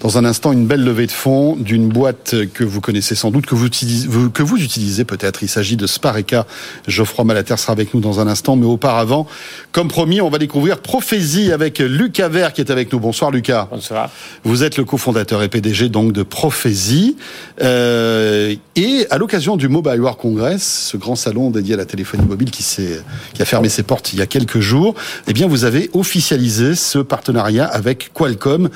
Dans un instant, une belle levée de fonds d'une boîte que vous connaissez sans doute, que vous utilisez, que vous utilisez peut-être. Il s'agit de Spareka. Geoffroy Malater sera avec nous dans un instant. Mais auparavant, comme promis, on va découvrir Prophésie avec Lucas Vert qui est avec nous. Bonsoir Lucas. Bonsoir. Vous êtes le cofondateur et PDG donc de Prophésie. Euh, et à l'occasion du Mobile World Congress, ce grand salon dédié à la téléphonie mobile qui, s'est, qui a fermé ses portes il y a quelques jours, eh bien vous avez officialisé ce partenariat avec Qualcomm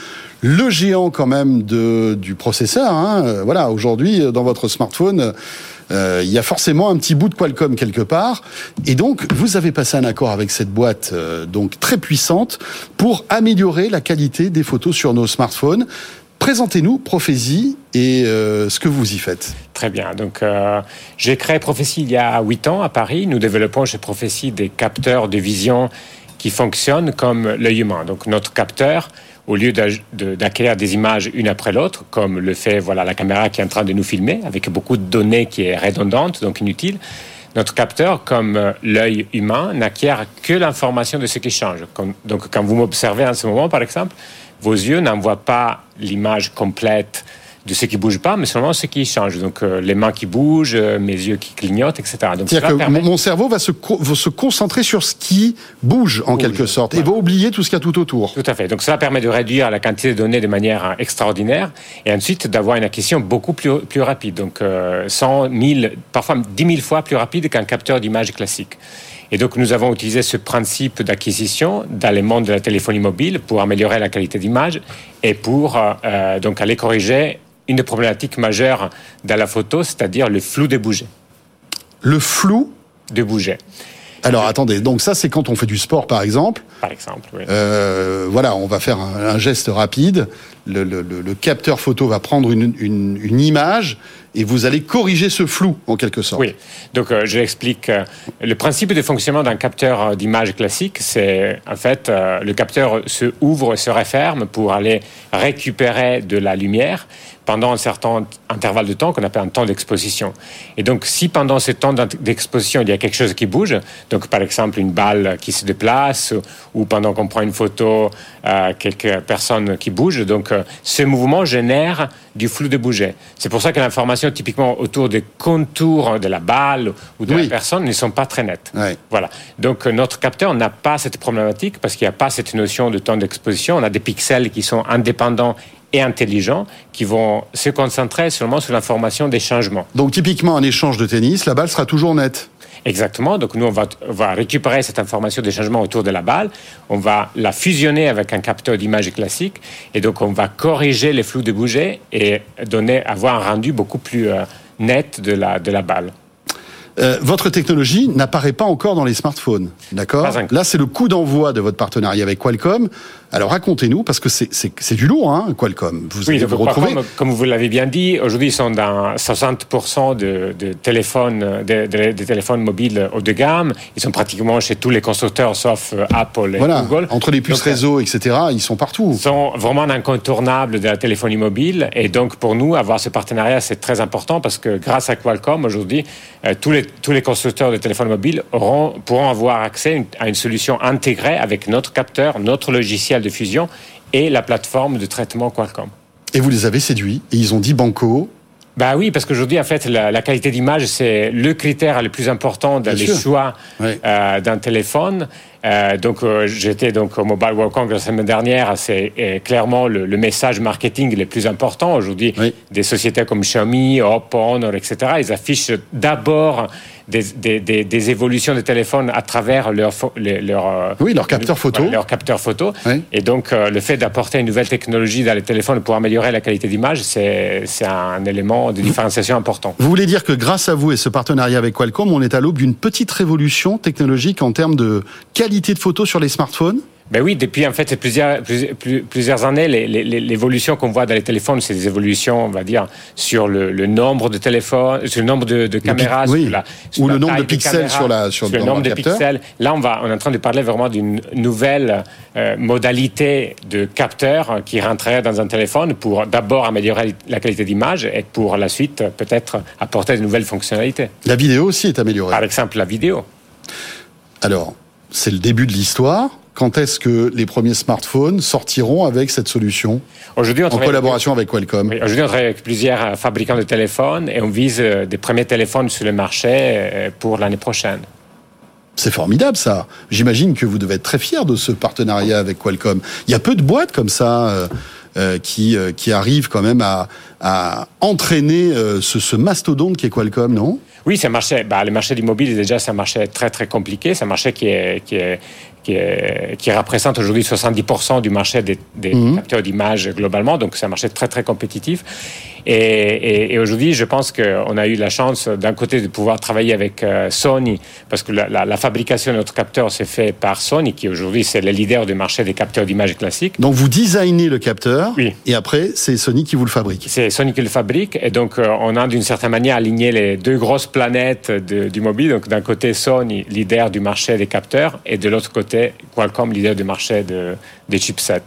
le géant quand même de, du processeur. Hein. Euh, voilà, aujourd'hui, euh, dans votre smartphone, euh, il y a forcément un petit bout de Qualcomm quelque part. Et donc, vous avez passé un accord avec cette boîte donc très puissante pour améliorer la qualité des photos sur nos smartphones. Présentez-nous Prophésie et ce que vous y faites. Très bien. Donc, j'ai créé Prophétie il y a huit ans à Paris. Nous développons chez Prophétie des capteurs de vision qui fonctionnent comme l'œil humain. Donc, notre capteur au lieu d'acquérir des images une après l'autre, comme le fait voilà la caméra qui est en train de nous filmer, avec beaucoup de données qui est redondante, donc inutile, notre capteur, comme euh, l'œil humain, n'acquiert que l'information de ce qui change. Donc quand vous m'observez en ce moment, par exemple, vos yeux n'envoient pas l'image complète de ce qui bouge pas, mais seulement ce qui change. Donc euh, les mains qui bougent, euh, mes yeux qui clignotent, etc. Donc C'est-à-dire que mon cerveau va se, se concentrer sur ce qui bouge en quelque sorte et va oublier tout ce qu'il y a tout autour. Tout à fait. Donc cela permet de réduire la quantité de données de manière euh, extraordinaire et ensuite d'avoir une acquisition beaucoup plus, plus rapide. Donc 100, 1000, parfois 10 000 fois plus rapide qu'un capteur d'image classique. Et donc nous avons utilisé ce principe d'acquisition dans le monde de la téléphonie mobile pour améliorer la qualité d'image et pour donc aller corriger une des problématiques majeures dans la photo, c'est-à-dire le flou des bougets. Le flou de bouger. Alors attendez, donc ça c'est quand on fait du sport par exemple. Par exemple, oui. Euh, voilà, on va faire un, geste rapide. Le, capteur photo va prendre une, image et vous allez corriger ce flou en quelque sorte. Oui, donc euh, je l'explique. Euh, le principe de fonctionnement d'un capteur d'image classique, c'est en fait le capteur se ouvre, se referme pour aller récupérer de la lumière pendant un certain intervalle de temps qu'on appelle un temps d'exposition. Et donc, si pendant ce temps d'exposition, il y a quelque chose qui bouge, donc par exemple une balle qui se déplace, ou pendant qu'on prend une photo, euh, quelques personnes qui bougent, donc euh, ce mouvement génère du flou de bouger. C'est pour ça que l'information typiquement autour des contours de la balle ou de la personne ne sont pas très nettes. Voilà. Donc euh, notre capteur n'a pas cette problématique parce qu'il n'y a pas cette notion de temps d'exposition. On a des pixels qui sont indépendants et intelligents qui vont se concentrer seulement sur l'information des changements. Donc typiquement un échange de tennis, la balle sera toujours nette. Exactement. Donc nous, on va, va, récupérer cette information des changements autour de la balle, on va la fusionner avec un capteur d'image classique, et donc on va corriger les flous de bouger et donner, avoir un rendu beaucoup plus euh, net de la, de la balle. Euh, votre technologie n'apparaît pas encore dans les smartphones, d'accord Là, c'est le coup d'envoi de votre partenariat avec Qualcomm. Alors racontez-nous, parce que c'est du lourd, hein, Qualcomm. Vous oui, allez vous retrouver. comme vous l'avez bien dit, aujourd'hui, ils sont dans 60% de, de, téléphones, de, téléphones mobiles haut de gamme. Ils sont pratiquement chez tous les constructeurs, sauf euh, Apple et voilà. Google. Entre les puces réseau, etc., ils sont partout. Ils sont vraiment incontournables de la téléphonie mobile. Et donc, pour nous, avoir ce partenariat, c'est très important parce que grâce à Qualcomm, aujourd'hui, euh, tous, les, tous les constructeurs de téléphones mobiles auront, pourront avoir accès à une solution intégrée avec notre capteur, notre logiciel de fusion et la plateforme de traitement Qualcomm. Et vous les avez séduits et ils ont dit banco. Bah oui, parce qu'aujourd'hui, en fait, la, qualité d'image, c'est le critère le plus important dans les choix euh, d'un téléphone. Euh, donc, euh, j'étais donc au Mobile World Congress la semaine dernière. C'est clairement le, message marketing le plus important aujourd'hui. Des sociétés comme Xiaomi, Oppo, Honor, etc. Ils affichent d'abord des, des, évolutions de téléphone à travers leur, leur, euh, oui, leur capteur photo. leur capteur photo. Et donc, euh, le fait d'apporter une nouvelle technologie dans les téléphones pour améliorer la qualité d'image, c'est un élément de différenciation important. Vous voulez dire que grâce à vous et ce partenariat avec Qualcomm, on est à l'aube d'une petite révolution technologique en termes de qualité de photo sur les smartphones ben oui, depuis en fait plusieurs, plusieurs années, l'évolution qu'on voit dans les téléphones, c'est des évolutions, on va dire, sur le, nombre de téléphones, sur le nombre de, caméras, oui. ou le nombre de pixels sur la sur, le nombre de pixels. Là, on va, on est en train de parler vraiment d'une nouvelle euh, modalité de capteur qui rentrerait dans un téléphone pour d'abord améliorer la qualité d'image et pour la suite peut-être apporter de nouvelles fonctionnalités. La vidéo aussi est améliorée. Par exemple, la vidéo. Alors, c'est le début de l'histoire. Quand est-ce que les premiers smartphones sortiront avec cette solution Aujourd'hui, on en collaboration avec Qualcomm Oui, Aujourd'hui, on travaille avec plusieurs euh, fabricants de téléphones et on vise euh, des premiers téléphones sur le marché euh, pour l'année prochaine. C'est formidable ça. J'imagine que vous devez être très fier de ce partenariat avec Qualcomm. Il y a peu de boîtes comme ça euh, euh, qui euh, qui arrivent quand même à, à entraîner euh, ce, ce mastodonte qui est Qualcomm, non? Oui, c'est un marché. Bah, le marché mobile, déjà, c'est un marché très très compliqué. C'est un marché qui est qui est qui, est, qui représente aujourd'hui 70% du marché des, des capteurs d'image globalement. Donc, c'est un marché très très compétitif. Et, et, et aujourd'hui, je pense qu'on a eu la chance, d'un côté, de pouvoir travailler avec euh, Sony, parce que la, la, la fabrication de notre capteur s'est faite par Sony, qui aujourd'hui c'est le leader du marché des capteurs d'image classiques. Donc vous designez le capteur Oui. et après c'est Sony qui vous le fabrique. C'est Sony qui le fabrique et donc euh, on a d'une certaine manière aligné les deux grosses planètes de- du mobile. Donc d'un côté Sony, leader du marché des capteurs, et de l'autre côté Qualcomm, leader du marché de- des chipsets.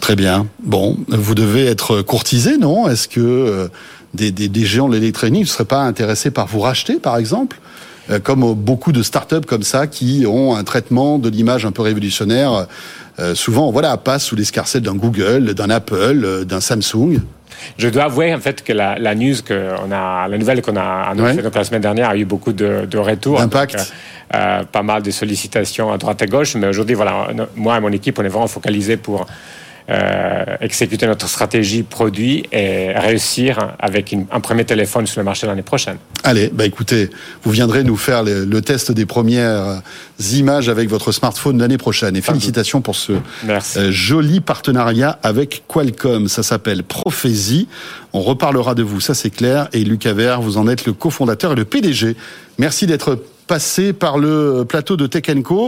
Très bien. Bon, vous devez être courtisé, non? Est-ce que euh, des, des, des géants de l'électronique ne seraient pas intéressés par vous racheter, par exemple? Euh, Comme euh, beaucoup de startups comme ça qui ont un traitement de l'image un peu révolutionnaire, souvent voilà passent sous l'escarcelle d'un Google, d'un Apple, d'un Samsung. Je dois avouer en fait que la, la news que on a, la nouvelle qu'on a annoncée Ouais. donc la semaine dernière a eu beaucoup de, de retours, D'impact. Donc, euh, euh, pas mal de sollicitations à droite et gauche. Mais aujourd'hui, voilà, moi et mon équipe, on est vraiment focalisés pour exécuter notre stratégie produit et réussir avec une- un premier téléphone sur le marché l'année prochaine. Allez, bah écoutez, vous viendrez nous faire le, le test des premières euh, images avec votre smartphone l'année prochaine. Et félicitations pour ce Merci. euh, joli partenariat avec Qualcomm. Ça s'appelle Prophésie. On reparlera de vous, ça c'est clair. Et Lucas Vert, vous en êtes le cofondateur et le PDG. Merci d'être passé par le plateau de Tech Co.